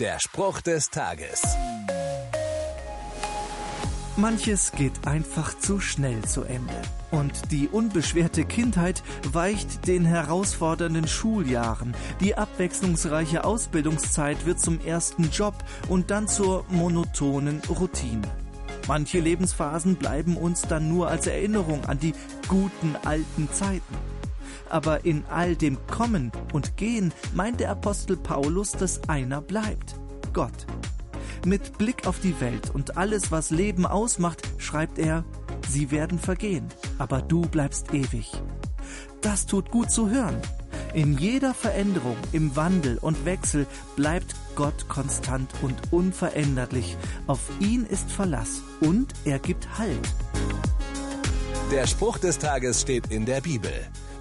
Der Spruch des Tages. Manches geht einfach zu schnell zu Ende. Und die unbeschwerte Kindheit weicht den herausfordernden Schuljahren. Die abwechslungsreiche Ausbildungszeit wird zum ersten Job und dann zur monotonen Routine. Manche Lebensphasen bleiben uns dann nur als Erinnerung an die guten alten Zeiten. Aber in all dem Kommen und Gehen meint der Apostel Paulus, dass einer bleibt. Gott. Mit Blick auf die Welt und alles, was Leben ausmacht, schreibt er, sie werden vergehen, aber du bleibst ewig. Das tut gut zu hören. In jeder Veränderung, im Wandel und Wechsel bleibt Gott konstant und unveränderlich. Auf ihn ist Verlass und er gibt Halt. Der Spruch des Tages steht in der Bibel.